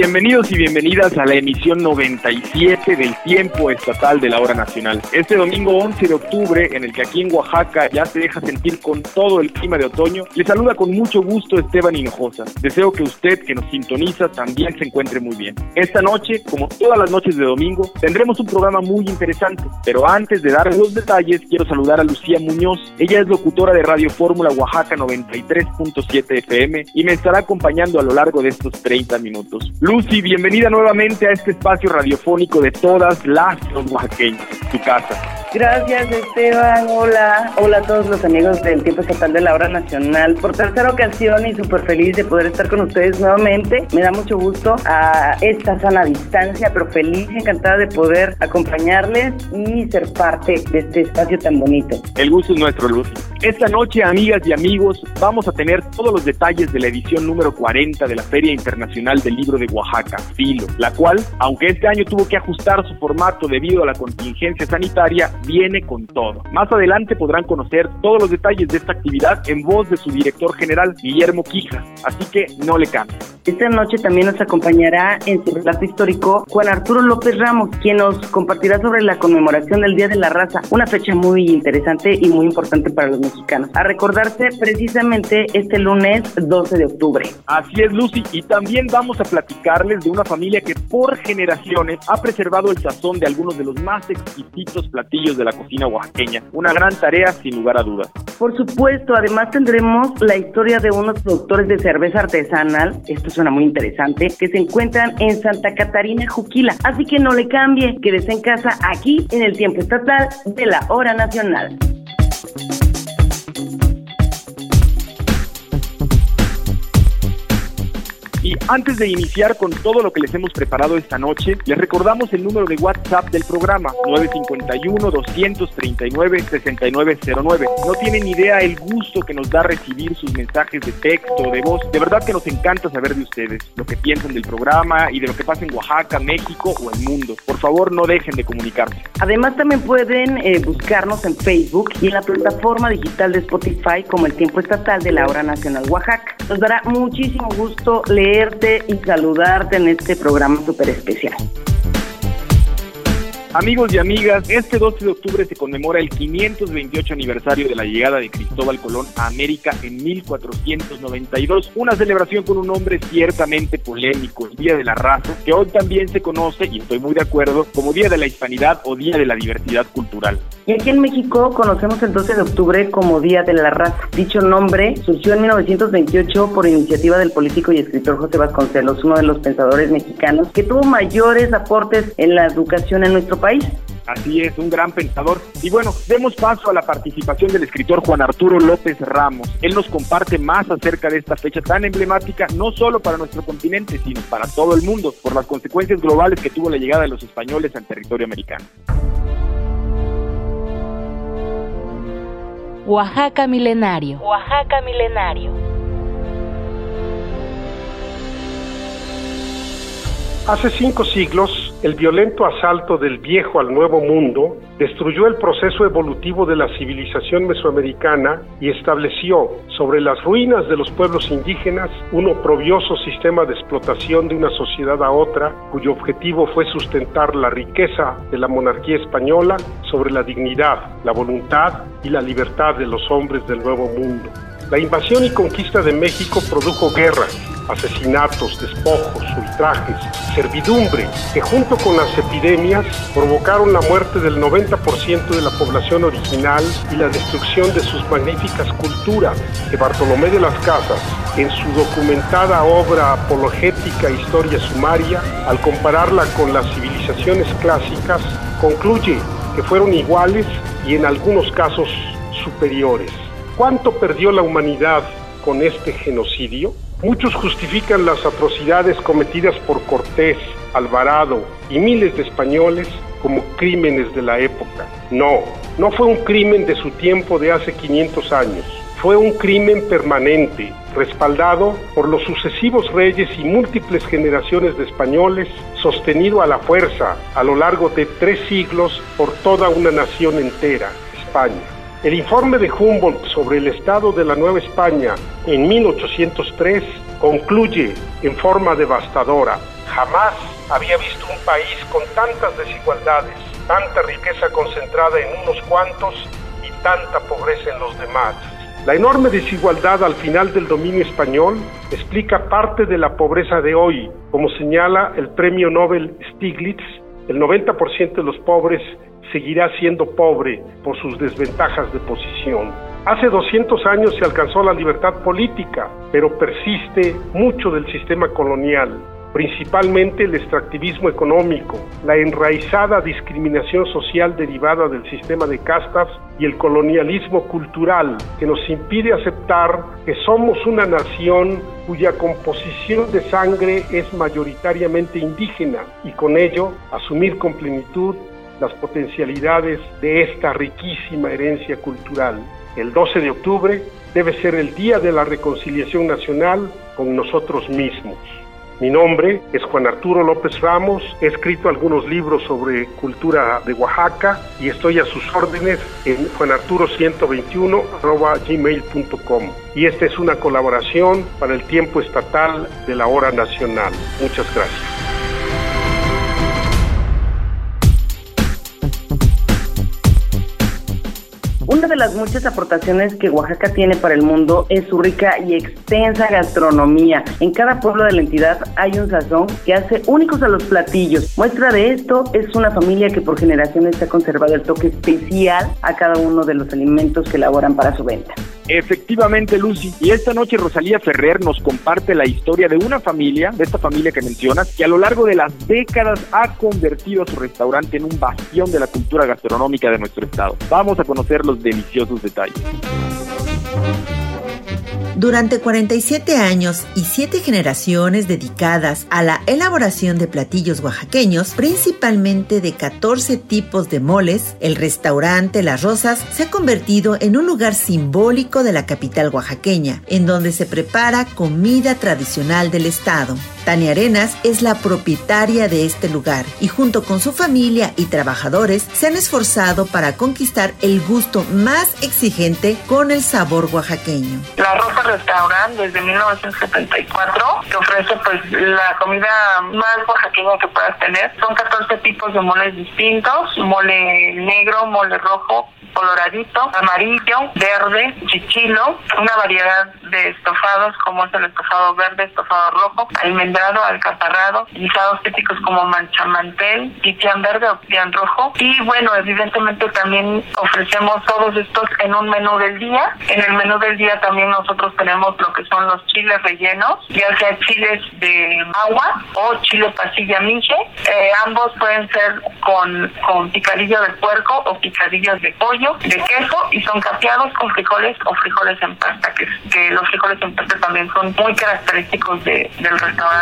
Bienvenidos y bienvenidas a la emisión 97 del tiempo estatal de la hora nacional. Este domingo 11 de octubre, en el que aquí en Oaxaca ya se deja sentir con todo el clima de otoño, le saluda con mucho gusto Esteban Hinojosa. Deseo que usted que nos sintoniza también se encuentre muy bien. Esta noche, como todas las noches de domingo, tendremos un programa muy interesante, pero antes de dar los detalles, quiero saludar a Lucía Muñoz. Ella es locutora de Radio Fórmula Oaxaca 93.7 FM y me estará acompañando a lo largo de estos 30 minutos. Lucy, bienvenida nuevamente a este espacio radiofónico de todas las los oaxaqueños, tu casa. Gracias Esteban, hola, hola a todos los amigos del Tiempo Estatal de la Hora Nacional. Por tercera ocasión y súper feliz de poder estar con ustedes nuevamente. Me da mucho gusto a esta sana distancia, pero feliz, encantada de poder acompañarles y ser parte de este espacio tan bonito. El gusto es nuestro, Lucy. Esta noche, amigas y amigos, vamos a tener todos los detalles de la edición número 40 de la Feria Internacional del Libro de Oaxaca, FILO, la cual, aunque este año tuvo que ajustar su formato debido a la contingencia sanitaria, viene con todo. Más adelante podrán conocer todos los detalles de esta actividad en voz de su director general, Guillermo Quija, así que no le cambien. Esta noche también nos acompañará en su relato histórico Juan Arturo López Ramos, quien nos compartirá sobre la conmemoración del Día de la Raza, una fecha muy interesante y muy importante para los mexicanos, a recordarse precisamente este lunes 12 de octubre. Así es, Lucy, y también vamos a platicarles de una familia que por generaciones ha preservado el sazón de algunos de los más exquisitos platillos de la cocina oaxaqueña. Una gran tarea, sin lugar a dudas. Por supuesto, además tendremos la historia de unos productores de cerveza artesanal, esto suena muy interesante, que se encuentran en Santa Catarina, Juquila. Así que no le cambie, quédese en casa aquí en el tiempo estatal de la hora nacional. Y antes de iniciar con todo lo que les hemos preparado esta noche, les recordamos el número de WhatsApp del programa 951-239-6909. No tienen idea el gusto que nos da recibir sus mensajes de texto o de voz. De verdad que nos encanta saber de ustedes, lo que piensan del programa y de lo que pasa en Oaxaca, México o el mundo. Por favor, no dejen de comunicarse. Además también pueden eh, buscarnos en Facebook y en la plataforma digital de Spotify como el tiempo estatal de la hora nacional Oaxaca. Nos dará muchísimo gusto y saludarte en este programa súper especial. Amigos y amigas, este 12 de octubre se conmemora el 528 aniversario de la llegada de Cristóbal Colón a América en 1492, una celebración con un nombre ciertamente polémico, el Día de la Raza, que hoy también se conoce, y estoy muy de acuerdo, como Día de la Hispanidad o Día de la Diversidad Cultural. Y aquí en México conocemos el 12 de octubre como Día de la Raza. Dicho nombre surgió en 1928 por iniciativa del político y escritor José Vasconcelos, uno de los pensadores mexicanos que tuvo mayores aportes en la educación en nuestro país. Así es, un gran pensador. Y bueno, demos paso a la participación del escritor Juan Arturo López Ramos. Él nos comparte más acerca de esta fecha tan emblemática, no solo para nuestro continente, sino para todo el mundo, por las consecuencias globales que tuvo la llegada de los españoles al territorio americano. Oaxaca Milenario. Oaxaca Milenario. Hace cinco siglos, el violento asalto del viejo al nuevo mundo destruyó el proceso evolutivo de la civilización mesoamericana y estableció sobre las ruinas de los pueblos indígenas un oprobioso sistema de explotación de una sociedad a otra cuyo objetivo fue sustentar la riqueza de la monarquía española sobre la dignidad, la voluntad y la libertad de los hombres del nuevo mundo. La invasión y conquista de México produjo guerras, asesinatos, despojos, ultrajes, servidumbre, que junto con las epidemias provocaron la muerte del 90% de la población original y la destrucción de sus magníficas culturas, que Bartolomé de las Casas, en su documentada obra apologética Historia Sumaria, al compararla con las civilizaciones clásicas, concluye que fueron iguales y en algunos casos superiores. ¿Cuánto perdió la humanidad con este genocidio? Muchos justifican las atrocidades cometidas por Cortés, Alvarado y miles de españoles como crímenes de la época. No, no fue un crimen de su tiempo de hace 500 años. Fue un crimen permanente, respaldado por los sucesivos reyes y múltiples generaciones de españoles, sostenido a la fuerza a lo largo de tres siglos por toda una nación entera, España. El informe de Humboldt sobre el estado de la Nueva España en 1803 concluye en forma devastadora. Jamás había visto un país con tantas desigualdades, tanta riqueza concentrada en unos cuantos y tanta pobreza en los demás. La enorme desigualdad al final del dominio español explica parte de la pobreza de hoy, como señala el premio Nobel Stiglitz, el 90% de los pobres seguirá siendo pobre por sus desventajas de posición. Hace 200 años se alcanzó la libertad política, pero persiste mucho del sistema colonial principalmente el extractivismo económico, la enraizada discriminación social derivada del sistema de castas y el colonialismo cultural que nos impide aceptar que somos una nación cuya composición de sangre es mayoritariamente indígena y con ello asumir con plenitud las potencialidades de esta riquísima herencia cultural. El 12 de octubre debe ser el Día de la Reconciliación Nacional con nosotros mismos. Mi nombre es Juan Arturo López Ramos, he escrito algunos libros sobre cultura de Oaxaca y estoy a sus órdenes en juanarturo121.gmail.com. Y esta es una colaboración para el tiempo estatal de la hora nacional. Muchas gracias. Una de las muchas aportaciones que Oaxaca tiene para el mundo es su rica y extensa gastronomía. En cada pueblo de la entidad hay un sazón que hace únicos a los platillos. Muestra de esto es una familia que por generaciones ha conservado el toque especial a cada uno de los alimentos que elaboran para su venta. Efectivamente, Lucy. Y esta noche Rosalía Ferrer nos comparte la historia de una familia, de esta familia que mencionas, que a lo largo de las décadas ha convertido a su restaurante en un bastión de la cultura gastronómica de nuestro estado. Vamos a conocer los deliciosos detalles. Durante 47 años y 7 generaciones dedicadas a la elaboración de platillos oaxaqueños, principalmente de 14 tipos de moles, el restaurante Las Rosas se ha convertido en un lugar simbólico de la capital oaxaqueña, en donde se prepara comida tradicional del estado. Tania Arenas es la propietaria de este lugar y junto con su familia y trabajadores se han esforzado para conquistar el gusto más exigente con el sabor oaxaqueño. La Rosa Restaurant desde 1974 que ofrece pues la comida más oaxaqueña que puedas tener. Son 14 tipos de moles distintos, mole negro, mole rojo, coloradito, amarillo, verde, chichilo, una variedad de estofados como es el estofado verde, estofado rojo, alcaparrado, guisados típicos como manchamantel, pipián verde o pipián rojo y bueno, evidentemente también ofrecemos todos estos en un menú del día. En el menú del día también nosotros tenemos lo que son los chiles rellenos, ya sea chiles de agua o chile pasilla miche. Eh, ambos pueden ser con, con picadillo de puerco o picadillos de pollo, de queso y son capeados con frijoles o frijoles en pasta, que, que los frijoles en pasta también son muy característicos de, del restaurante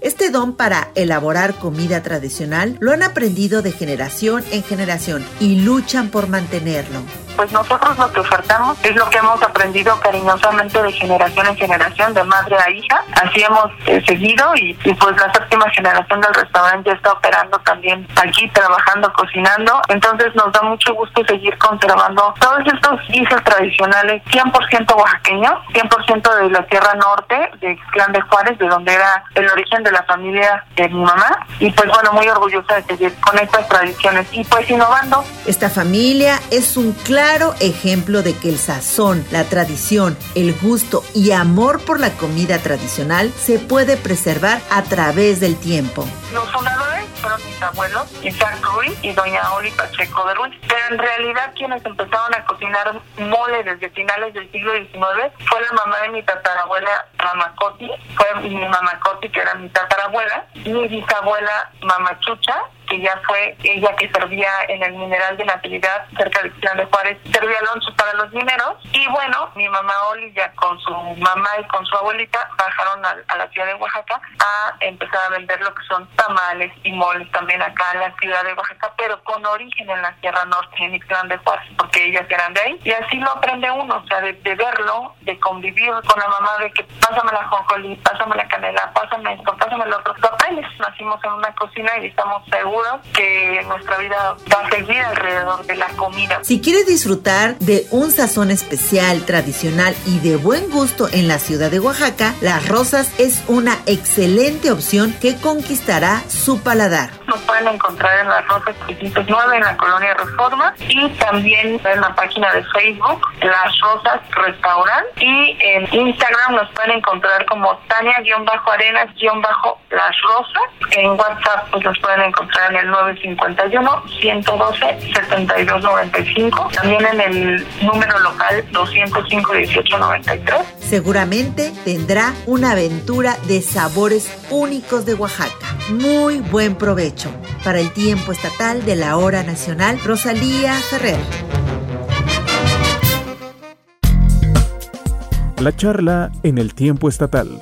Este don para elaborar comida tradicional lo han aprendido de generación en generación y luchan por mantenerlo pues nosotros lo que ofertamos es lo que hemos aprendido cariñosamente de generación en generación, de madre a hija. Así hemos eh, seguido y, pues la séptima generación del restaurante está operando también aquí, trabajando, cocinando. Entonces nos da mucho gusto seguir conservando todos estos guisos tradicionales 100% oaxaqueños, 100% de la Tierra Norte, de Clan de Juárez, de donde era el origen de la familia de mi mamá. Y pues bueno, muy orgullosa de seguir con estas tradiciones y pues innovando. Esta familia es un claro claro ejemplo de que el sazón, la tradición, el gusto y amor por la comida tradicional se puede preservar a través del tiempo. Los fundadores fueron mis abuelos, Isaac Ruiz y doña Oli Pacheco de Ruiz. Pero en realidad quienes empezaron a cocinar mole desde finales del siglo XIX fue la mamá de mi tatarabuela Mamacoti, fue mi mamacoti que era mi tatarabuela, mi bisabuela Mamachucha que ya fue ella que servía en el mineral de Natividad cerca del Plan de Juárez, servía Alonso para los mineros. Y bueno, mi mamá Oli ya con su mamá y con su abuelita bajaron a, a la ciudad de Oaxaca a empezar a vender lo que son tamales y moles también acá en la ciudad de Oaxaca, pero con origen en la Sierra Norte, en Ixtlán de Juárez, porque ellas eran de ahí. Y así lo aprende uno, o sea, de, de verlo, de convivir con la mamá, de que pásame la jonjolí, pásame la canela, pásame esto, pásame lo otro. Lo aprendes. Nacimos en una cocina y estamos seguros que nuestra vida va a seguir alrededor de la comida. Si quieres disfrutar de un sazón especial, tradicional y de buen gusto en la ciudad de Oaxaca, Las Rosas es una excelente opción que conquistará su paladar. Pueden encontrar en Las Rosas 309 en la colonia Reforma y también en la página de Facebook Las Rosas Restaurant y en Instagram nos pueden encontrar como Tania-Arenas-Las Rosas. En WhatsApp pues nos pueden encontrar en el 951-112-7295. También en el número local 205-1893. Seguramente tendrá una aventura de sabores únicos de Oaxaca. Muy buen provecho. Para el tiempo estatal de la hora nacional, Rosalía Ferrer. La charla en el tiempo estatal.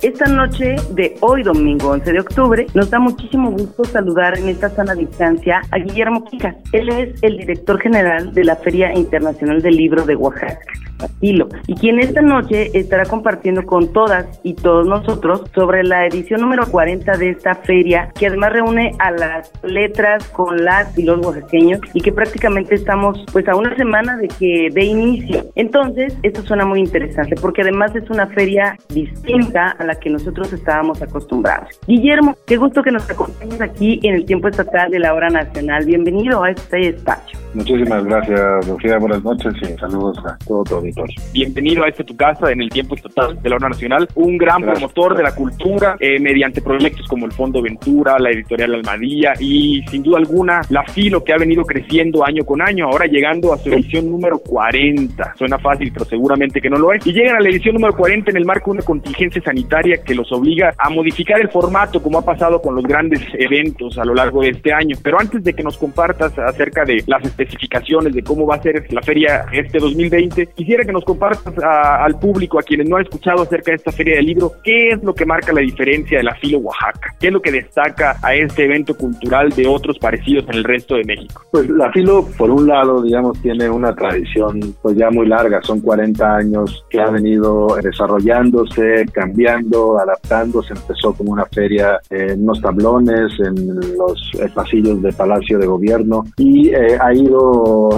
Esta noche de hoy, domingo 11 de octubre, nos da muchísimo gusto saludar en esta sana distancia a Guillermo Quijas. Él es el director general de la Feria Internacional del Libro de Oaxaca. Y quien esta noche estará compartiendo con todas y todos nosotros sobre la edición número 40 de esta feria, que además reúne a las letras con las y los oaxaqueños y que prácticamente estamos pues a una semana de que dé inicio. Entonces, esto suena muy interesante porque además es una feria distinta a la que nosotros estábamos acostumbrados. Guillermo, qué gusto que nos acompañes aquí en el tiempo estatal de la hora nacional. Bienvenido a este espacio. Muchísimas gracias, Lucía. Buenas noches y saludos a todo tu auditorio. Bienvenido a este tu casa en el tiempo estatal de la hora nacional, un gran Gracias. promotor de la cultura eh, mediante proyectos como el Fondo Ventura, la editorial Almadía y sin duda alguna la Filo que ha venido creciendo año con año, ahora llegando a su edición número 40. Suena fácil, pero seguramente que no lo es. Y llegan a la edición número 40 en el marco de una contingencia sanitaria que los obliga a modificar el formato como ha pasado con los grandes eventos a lo largo de este año. Pero antes de que nos compartas acerca de las especificaciones de cómo va a ser la feria este 2020, quisiera que nos compartas a- al público, a quienes no han escuchado acerca de esta feria del libro, qué es lo que marca la diferencia de la Filo Oaxaca, qué es lo que destaca a este evento cultural de otros parecidos en el resto de México. Pues la Filo, por un lado, digamos, tiene una tradición pues ya muy larga, son 40 años que ha venido desarrollándose, cambiando, adaptándose, empezó como una feria en unos tablones, en los eh, pasillos de Palacio de Gobierno. Y eh, ha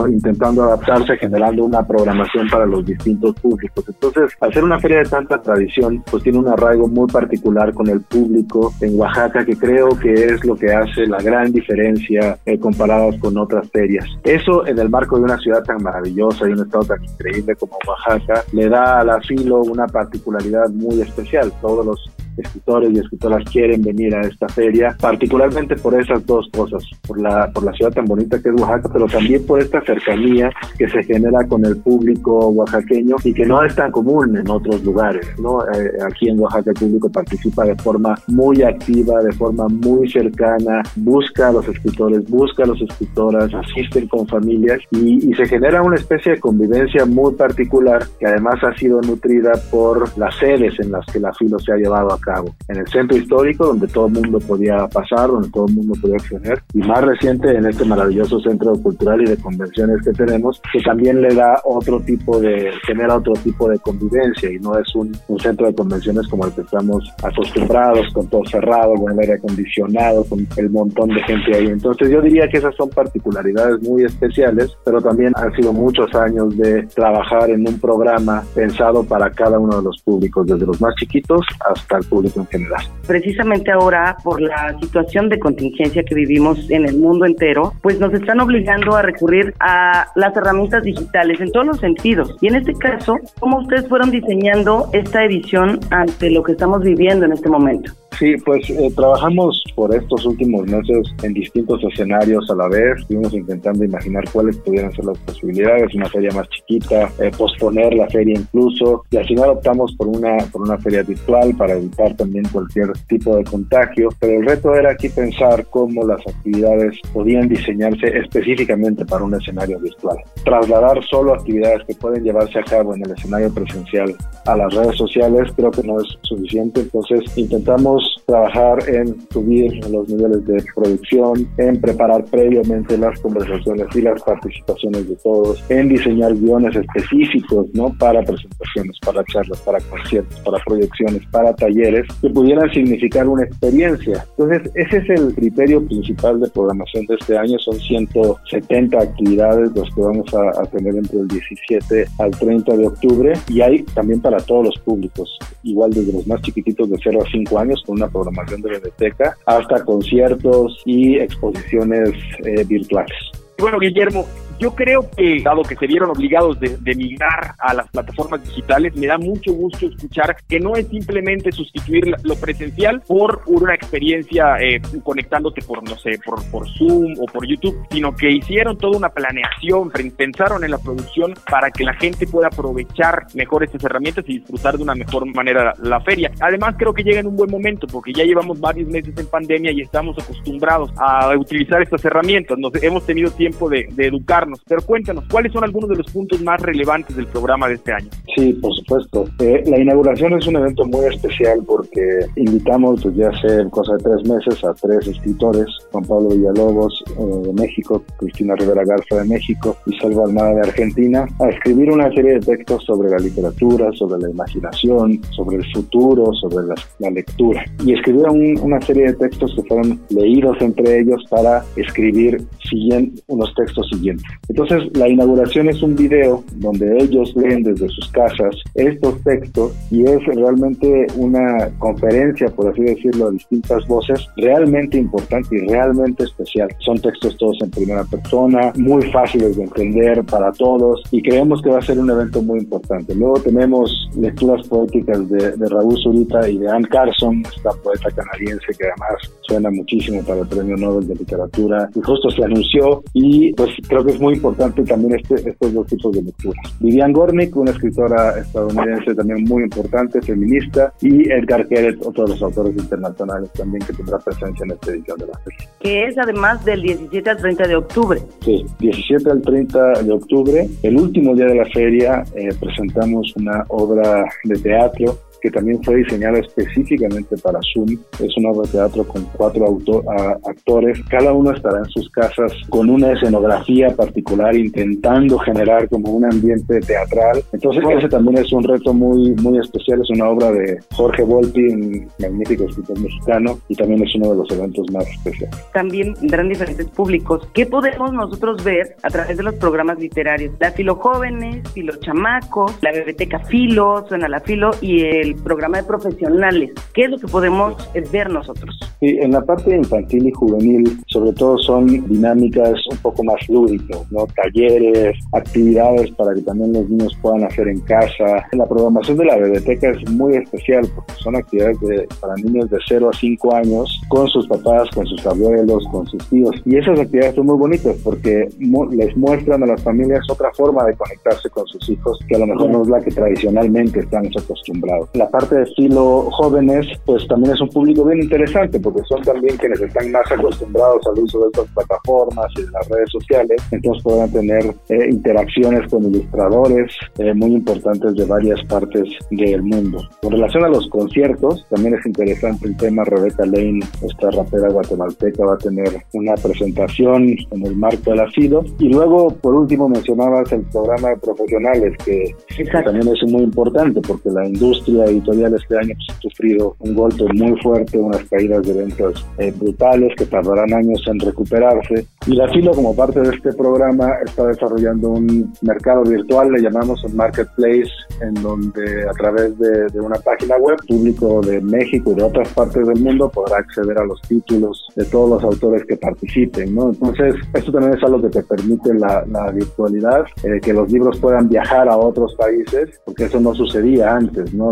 intentando adaptarse, generando una programación para los distintos públicos. Entonces, al ser una feria de tanta tradición, pues tiene un arraigo muy particular con el público en Oaxaca, que creo que es lo que hace la gran diferencia eh, comparadas con otras ferias. Eso en el marco de una ciudad tan maravillosa y un estado tan increíble como Oaxaca, le da a la Filo una particularidad muy especial. Todos los escritores y escritoras quieren venir a esta feria, particularmente por esas dos cosas, por la, por la ciudad tan bonita que es Oaxaca, pero también por esta cercanía que se genera con el público oaxaqueño y que no es tan común en otros lugares, ¿no? Eh, aquí en Oaxaca el público participa de forma muy activa, de forma muy cercana, busca a los escritores, busca a las escritoras, asisten con familias y, y se genera una especie de convivencia muy particular que además ha sido nutrida por las sedes en las que la filo se ha llevado a cabo. En el centro histórico, donde todo el mundo podía pasar, donde todo el mundo podía acceder, y más reciente en este maravilloso centro cultural y de convenciones que tenemos, que también le da otro tipo de, genera otro tipo de convivencia y no es un, un centro de convenciones como el que estamos acostumbrados, con todo cerrado, con el aire acondicionado, con el montón de gente ahí. Entonces yo diría que esas son particularidades muy especiales, pero también han sido muchos años de trabajar en un programa pensado para cada uno de los públicos, desde los más chiquitos hasta el público en general. Precisamente ahora, por la situación de contingencia que vivimos en el mundo entero, pues nos están obligando a recurrir a las herramientas digitales en todos los sentidos. Y en este caso, ¿cómo ustedes fueron diseñando esta edición ante lo que estamos viviendo en este momento? Sí, pues eh, trabajamos por estos últimos meses en distintos escenarios a la vez. Estuvimos intentando imaginar cuáles pudieran ser las posibilidades, una feria más chiquita, eh, posponer la feria incluso, y al final optamos por una, por una feria virtual para evitar también cualquier tipo de contagio. Pero el reto era aquí pensar cómo las actividades podían diseñarse específicamente para un escenario virtual. Trasladar solo actividades que pueden llevarse a cabo en el escenario presencial a las redes sociales creo que no es suficiente, entonces intentamos trabajar en subir los niveles de producción, en preparar previamente las conversaciones y las participaciones de todos, en diseñar guiones específicos, ¿no? Para presentaciones, para charlas, para conciertos, para proyecciones, para talleres que pudieran significar una experiencia. Entonces, ese es el criterio principal de programación de este año, son 170 actividades los que vamos a, a tener entre el 17 al 30 de octubre y hay también para todos los públicos, igual desde los más chiquititos de 0 a 5 años con una programación de biblioteca hasta conciertos y exposiciones eh, virtuales. Bueno, Guillermo, yo creo que, dado que se vieron obligados de, migrar a las plataformas digitales, me da mucho gusto escuchar que no es simplemente sustituir lo presencial por una experiencia eh, conectándote por, no sé, por, por Zoom o por YouTube, sino que hicieron toda una planeación, pensaron en la producción para que la gente pueda aprovechar mejor estas herramientas y disfrutar de una mejor manera la, feria. Además, creo que llega en un buen momento porque ya llevamos varios meses en pandemia y estamos acostumbrados a utilizar estas herramientas. Nos hemos tenido tiempo de, de educarnos pero cuéntanos, ¿cuáles son algunos de los puntos más relevantes del programa de este año? Sí, por supuesto. Eh, la inauguración es un evento muy especial porque invitamos desde hace cosa de tres meses a tres escritores, Juan Pablo Villalobos eh, de México, Cristina Rivera Garza de México y Salva Almada de Argentina, a escribir una serie de textos sobre la literatura, sobre la imaginación, sobre el futuro, sobre la, lectura. Y escribieron una serie de textos que fueron leídos entre ellos para escribir unos textos siguientes. Entonces, la inauguración es un video donde ellos leen desde sus casas estos textos y es realmente una conferencia, por así decirlo, a distintas voces, realmente importante y realmente especial. Son textos todos en primera persona, muy fáciles de entender para todos y creemos que va a ser un evento muy importante. Luego tenemos lecturas poéticas de, de Raúl Zurita y de Anne Carson, esta poeta canadiense que además suena muchísimo para el Premio Nobel de Literatura y justo se anunció y pues creo que es muy importante también este, estos dos tipos de lecturas. Vivian Gornick, una escritora estadounidense también muy importante, feminista, y Edgar Keret, otro de los autores internacionales también que tendrá presencia en esta edición de la feria. Que es además del 17 al 30 de octubre. Sí, 17 al 30 de octubre, el último día de la feria, eh, presentamos una obra de teatro que también fue diseñada específicamente para Zoom. Es una obra de teatro con cuatro actores. Cada uno estará en sus casas con una escenografía particular, intentando generar como un ambiente teatral. Entonces, ese también es un reto muy, muy especial. Es una obra de Jorge Volpi, un magnífico escritor mexicano, y también es uno de los eventos más especiales. También tendrán diferentes públicos. ¿Qué podemos nosotros ver a través de los programas literarios? La Filo Jóvenes, Filo Chamacos, la Biblioteca Filo, Suena la Filo y el programa de profesionales. ¿Qué es lo que podemos ver nosotros? Sí, en la parte infantil y juvenil, sobre todo son dinámicas un poco más lúdicas, ¿no? Talleres, actividades para que también los niños puedan hacer en casa. La programación de la biblioteca es muy especial porque son actividades para niños de 0 a 5 años con sus papás, con sus abuelos, con sus tíos. Y esas actividades son muy bonitas porque les muestran a las familias otra forma de conectarse con sus hijos que a lo mejor no es la que tradicionalmente estamos acostumbrados la parte de estilo jóvenes, pues también es un público bien interesante porque son también quienes están más acostumbrados al uso de estas plataformas y de las redes sociales, entonces podrán tener eh, interacciones con ilustradores eh, muy importantes de varias partes del mundo. Con relación a los conciertos, también es interesante el tema, Rebeca Lane, esta rapera guatemalteca, va a tener una presentación en el marco del AFIDO. Y luego, por último, mencionabas el programa de profesionales, que también es muy importante porque la industria editorial este año ha sufrido un golpe muy fuerte, unas caídas de ventas eh, brutales que tardarán años en recuperarse. Y la FILO, como parte de este programa, está desarrollando un mercado virtual, le llamamos un marketplace, en donde a través de, de una página web, público de México y de otras partes del mundo podrá acceder a los títulos de todos los autores que participen, ¿no? Entonces, esto también es algo que te permite la, la virtualidad, eh, que los libros puedan viajar a otros países, porque eso no sucedía antes, ¿no?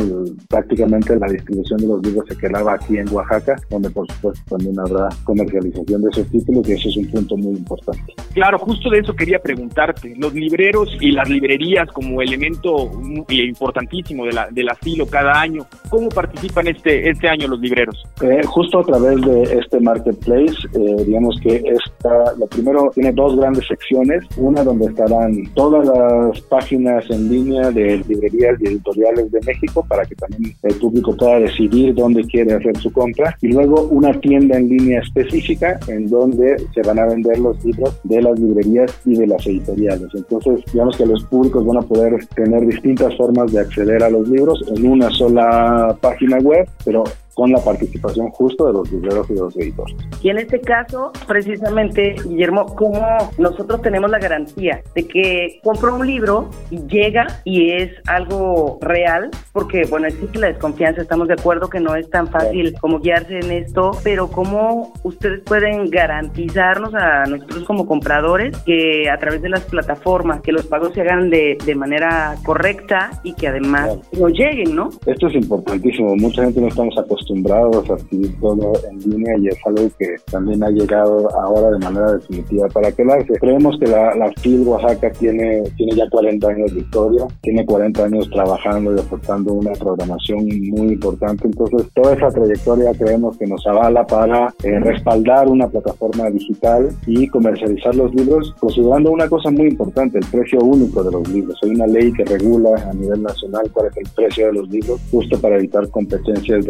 Prácticamente la distribución de los libros se quedaba aquí en Oaxaca, donde por supuesto también habrá comercialización de esos títulos y eso es un punto muy importante. Claro, justo de eso quería preguntarte. Los libreros y las librerías como elemento importantísimo de la, del asilo cada año, ¿cómo participan este, este año los libreros? Eh, justo a través de este marketplace, eh, digamos que esta, lo primero tiene dos grandes secciones, una donde estarán todas las páginas en línea de librerías y editoriales de México para que también el público pueda decidir dónde quiere hacer su compra y luego una tienda en línea específica en donde se van a vender los libros de las librerías y de las editoriales. Entonces, digamos que los públicos van a poder tener distintas formas de acceder a los libros en una sola página web, pero con la participación justo de los libreros y de los editores. Y en este caso, precisamente, Guillermo, ¿cómo nosotros tenemos la garantía de que compro un libro y llega y es algo real? Porque, bueno, existe la desconfianza, estamos de acuerdo que no es tan fácil como guiarse en esto, pero ¿cómo ustedes pueden garantizarnos a nosotros como compradores que a través de las plataformas, que los pagos se hagan de, de manera correcta y que además no lleguen, ¿no? Esto es importantísimo, mucha gente no estamos acostumbrados acostumbrados a adquirir todo en línea y es algo que también ha llegado ahora de manera definitiva para quedarse. Creemos que la, la FIL Oaxaca tiene, tiene ya 40 años de historia, tiene 40 años trabajando y aportando una programación muy importante, entonces toda esa trayectoria creemos que nos avala para eh, respaldar una plataforma digital y comercializar los libros, considerando una cosa muy importante, el precio único de los libros. Hay una ley que regula a nivel nacional cuál es el precio de los libros, justo para evitar competencias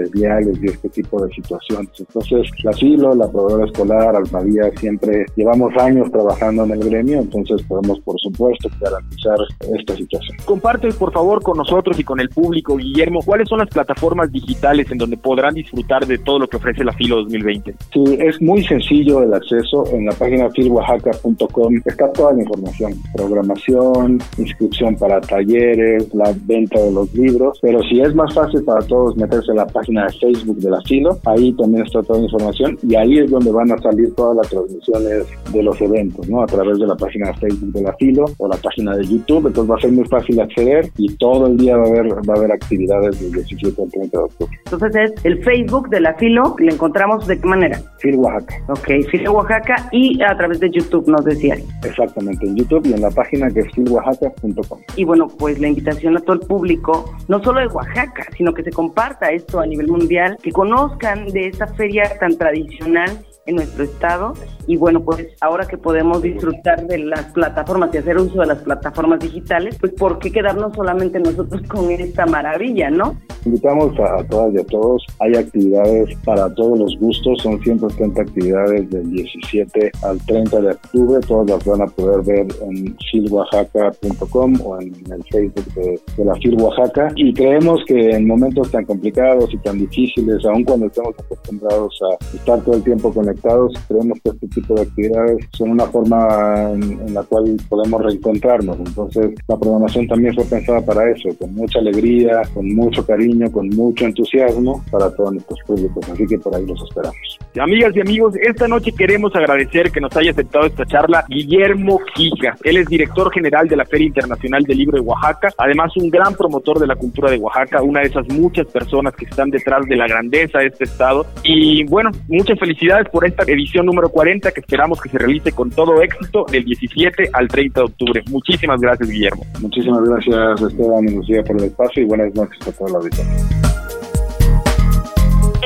y este tipo de situaciones. Entonces, la Silo, la proveedora escolar, Almadía, siempre llevamos años trabajando en el gremio, entonces podemos, por supuesto, garantizar esta situación. Comparte, por favor, con nosotros y con el público, Guillermo, ¿cuáles son las plataformas digitales en donde podrán disfrutar de todo lo que ofrece la Filo 2020? Sí, es muy sencillo el acceso. En la página filoaxaca.com está toda la información, programación, inscripción para talleres, la venta de los libros, pero si es más fácil para todos meterse a la página de Facebook de la FILO, ahí también está toda la información y ahí es donde van a salir todas las transmisiones de los eventos, ¿no? A través de la página de Facebook de la FILO o la página de YouTube, entonces va a ser muy fácil acceder y todo el día va a haber, va a haber actividades del 17 al 30 de octubre. Entonces es el Facebook de la FILO, ¿le encontramos de qué manera? FIL Oaxaca. Ok, FILO Oaxaca y a través de YouTube nos decía. Exactamente, en YouTube y en la página que es filoaxaca.com. Y bueno, pues la invitación a todo el público, no solo de Oaxaca, sino que se comparta esto a nivel mundial, que conozcan de esta feria tan tradicional en nuestro estado. Y bueno pues ahora que podemos disfrutar de las plataformas y hacer uso de las plataformas digitales pues por qué quedarnos solamente nosotros con esta maravilla no invitamos a, todas y a todos. Hay actividades para todos los gustos. Son 130 actividades del 17 al 30 de octubre. Todas las van a poder ver en filoaxaca.com o en el Facebook de, de la FIL Oaxaca y creemos que en momentos tan complicados y tan difíciles aun cuando estamos acostumbrados a estar todo el tiempo conectados creemos que este tipo de actividades son una forma en, la cual podemos reencontrarnos. Entonces, la programación también fue pensada para eso, con mucha alegría, con mucho cariño, con mucho entusiasmo para todos nuestros públicos. Así que por ahí los esperamos. Amigas y amigos, esta noche queremos agradecer que nos haya aceptado esta charla Guillermo Giga. Él es director general de la Feria Internacional del Libro de Oaxaca, además un gran promotor de la cultura de Oaxaca, una de esas muchas personas que están detrás de la grandeza de este estado. Y bueno, muchas felicidades por esta edición número 40 que esperamos que se realice con todo éxito del 17 al 30 de octubre. Muchísimas gracias, Guillermo. Muchísimas gracias, Esteban y Lucía, por el espacio y buenas noches a toda la audiencia.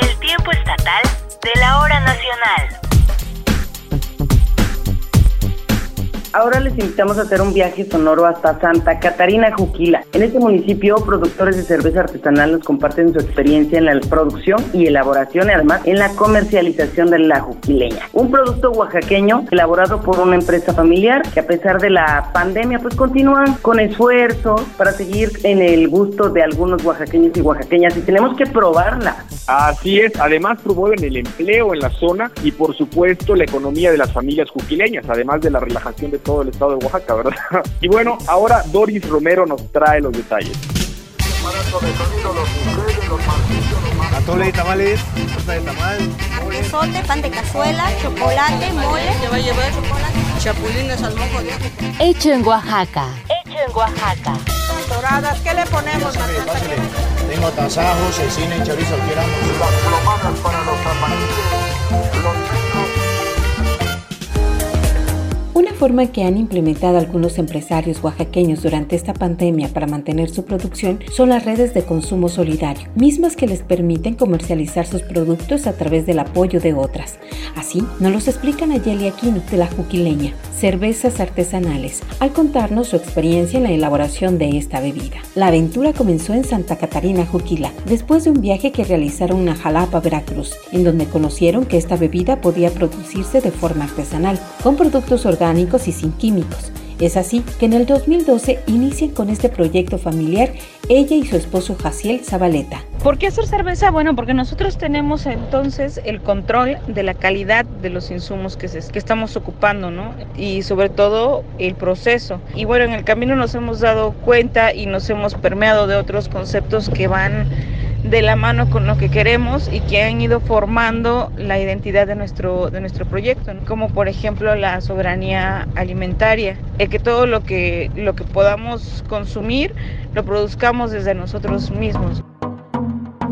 El tiempo estatal de la hora nacional. Ahora les invitamos a hacer un viaje sonoro hasta Santa Catarina Juquila. En este municipio, productores de cerveza artesanal nos comparten su experiencia en la producción y elaboración y además en la comercialización de la juquileña. Un producto oaxaqueño elaborado por una empresa familiar que a pesar de la pandemia pues continúan con esfuerzos para seguir en el gusto de algunos oaxaqueños y oaxaqueñas y tenemos que probarla. Así es, además promueven el empleo en la zona y por supuesto la economía de las familias juquileñas, además de la relajación de todo el estado de Oaxaca, ¿verdad? Y bueno, ahora Doris Romero nos trae los detalles. Atole de tamales, torta de tamal. Pan de cazuela, chocolate, mole. Te va a llevar chocolate, chapulines al mojo de Hecho en Oaxaca. Hecho en Oaxaca. Doradas, ¿qué le ponemos, Pásale, pásale. Tengo tasajos, cecina y chorizo, quieramos. para los Una forma que han implementado algunos empresarios oaxaqueños durante esta pandemia para mantener su producción son las redes de consumo solidario, mismas que les permiten comercializar sus productos a través del apoyo de otras. Así nos los explica Nayeli Aquino de la Juquileña, cervezas artesanales, al contarnos su experiencia en la elaboración de esta bebida. La aventura comenzó en Santa Catarina, Juquila, después de un viaje que realizaron a Jalapa, Veracruz, en donde conocieron que esta bebida podía producirse de forma artesanal, con productos orgánicos y sin químicos. Es así que en el 2012 inician con este proyecto familiar ella y su esposo Jaciel Zabaleta. ¿Por qué hacer cerveza? Bueno, porque nosotros tenemos entonces el control de la calidad de los insumos que, se- que estamos ocupando, ¿no? Y sobre todo el proceso. Y bueno, en el camino nos hemos dado cuenta y nos hemos permeado de otros conceptos que van de la mano con lo que queremos y que han ido formando la identidad de nuestro, de nuestro proyecto, como por ejemplo la soberanía alimentaria, el que todo lo que, lo que podamos consumir lo produzcamos desde nosotros mismos.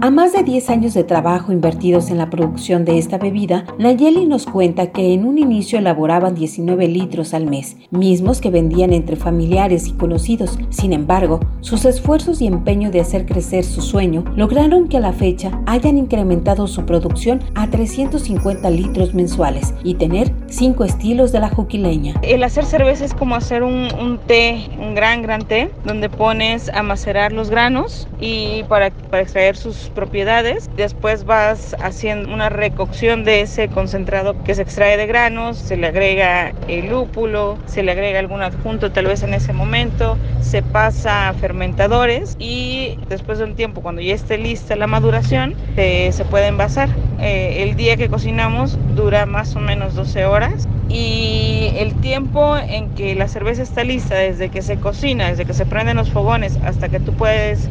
A más de 10 años de trabajo invertidos en la producción de esta bebida, Nayeli nos cuenta que en un inicio elaboraban 19 litros al mes, mismos que vendían entre familiares y conocidos. Sin embargo, sus esfuerzos y empeño de hacer crecer su sueño lograron que a la fecha hayan incrementado su producción a 350 litros mensuales y tener 5 estilos de la juquileña. El hacer cerveza es como hacer un, un té, un gran, gran té, donde pones a macerar los granos y para, para extraer sus propiedades. Después vas haciendo una recocción de ese concentrado que se extrae de granos, se le agrega el lúpulo, se le agrega algún adjunto tal vez en ese momento, se pasa a fermentadores y después de un tiempo, cuando ya esté lista la maduración, se, se puede envasar. Eh, el día que cocinamos dura más o menos 12 horas y el tiempo en que la cerveza está lista, desde que se cocina, desde que se prenden los fogones hasta que tú puedes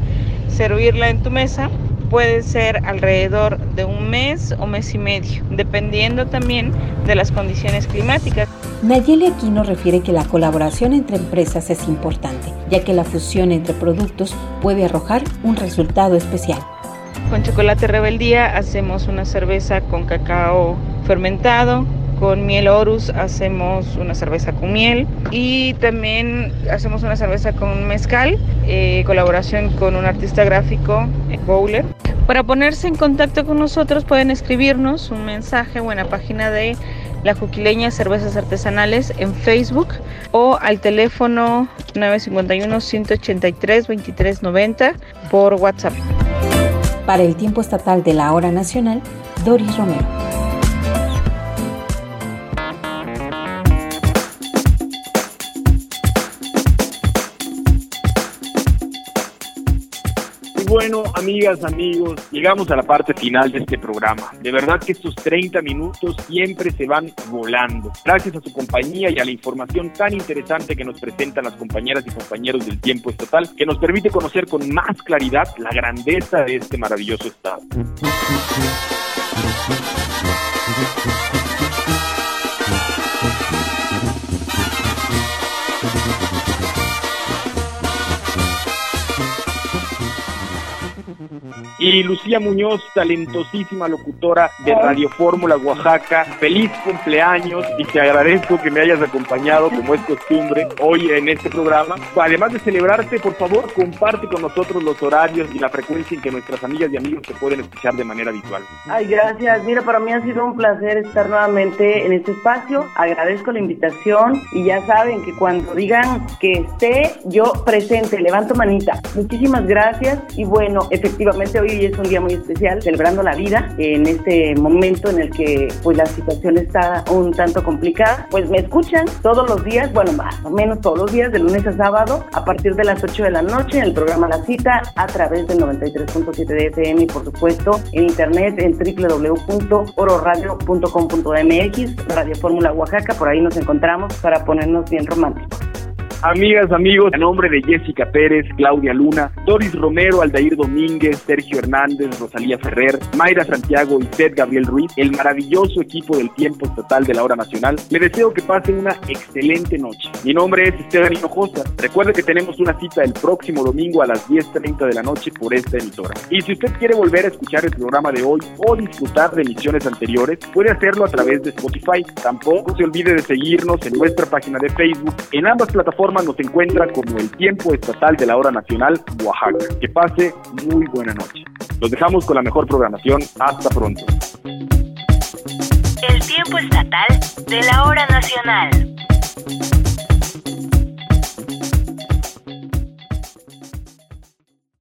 servirla en tu mesa, puede ser alrededor de un mes o mes y medio, dependiendo también de las condiciones climáticas. Nayeli Aquino refiere que la colaboración entre empresas es importante, ya que la fusión entre productos puede arrojar un resultado especial. Con Chocolate Rebeldía hacemos una cerveza con cacao fermentado, con miel Horus hacemos una cerveza con miel y también hacemos una cerveza con mezcal, eh, colaboración con un artista gráfico, Bowler. Para ponerse en contacto con nosotros pueden escribirnos un mensaje o en la página de La Juquileña Cervezas Artesanales en Facebook o al teléfono 951-183-2390 por WhatsApp. Para el tiempo estatal de la hora nacional, Doris Romero. Bueno, amigas, amigos, llegamos a la parte final de este programa. De verdad que estos 30 minutos siempre se van volando. Gracias a su compañía y a la información tan interesante que nos presentan las compañeras y compañeros del tiempo estatal, que nos permite conocer con más claridad la grandeza de este maravilloso estado. Y Lucía Muñoz, talentosísima locutora de Radio Fórmula Oaxaca. Feliz cumpleaños y te agradezco que me hayas acompañado como es costumbre hoy en este programa. Además de celebrarte, por favor, comparte con nosotros los horarios y la frecuencia en que nuestras amigas y amigos te pueden escuchar de manera habitual. Ay, gracias. Mira, para mí ha sido un placer estar nuevamente en este espacio. Agradezco la invitación y ya saben que cuando digan que esté yo presente, levanto manita. Muchísimas gracias y bueno, efectivamente hoy es un día muy especial, celebrando la vida en este momento en el que pues la situación está un tanto complicada. Pues me escuchan todos los días, bueno, más o menos todos los días, de lunes a sábado, a partir de las 8 de la noche en el programa La Cita, a través del 93.7 de FM y por supuesto en internet en www.ororadio.com.mx, Radio Fórmula Oaxaca, por ahí nos encontramos para ponernos bien románticos. Amigas, amigos, a nombre de Jessica Pérez, Claudia Luna, Doris Romero, Aldair Domínguez, Sergio Hernández, Rosalía Ferrer, Mayra Santiago y Ted Gabriel Ruiz, el maravilloso equipo del tiempo estatal de la hora nacional, le deseo que pasen una excelente noche. Mi nombre es Esteban Hinojosa. Recuerde que tenemos una cita el próximo domingo a las 10.30 de la noche por esta emisora. Y si usted quiere volver a escuchar el programa de hoy o disfrutar de emisiones anteriores, puede hacerlo a través de Spotify. Tampoco se olvide de seguirnos en nuestra página de Facebook. En ambas plataformas nos encuentra como el tiempo estatal de la hora nacional Oaxaca. Que pase muy buena noche. Los dejamos con la mejor programación. Hasta pronto. El tiempo estatal de la hora nacional.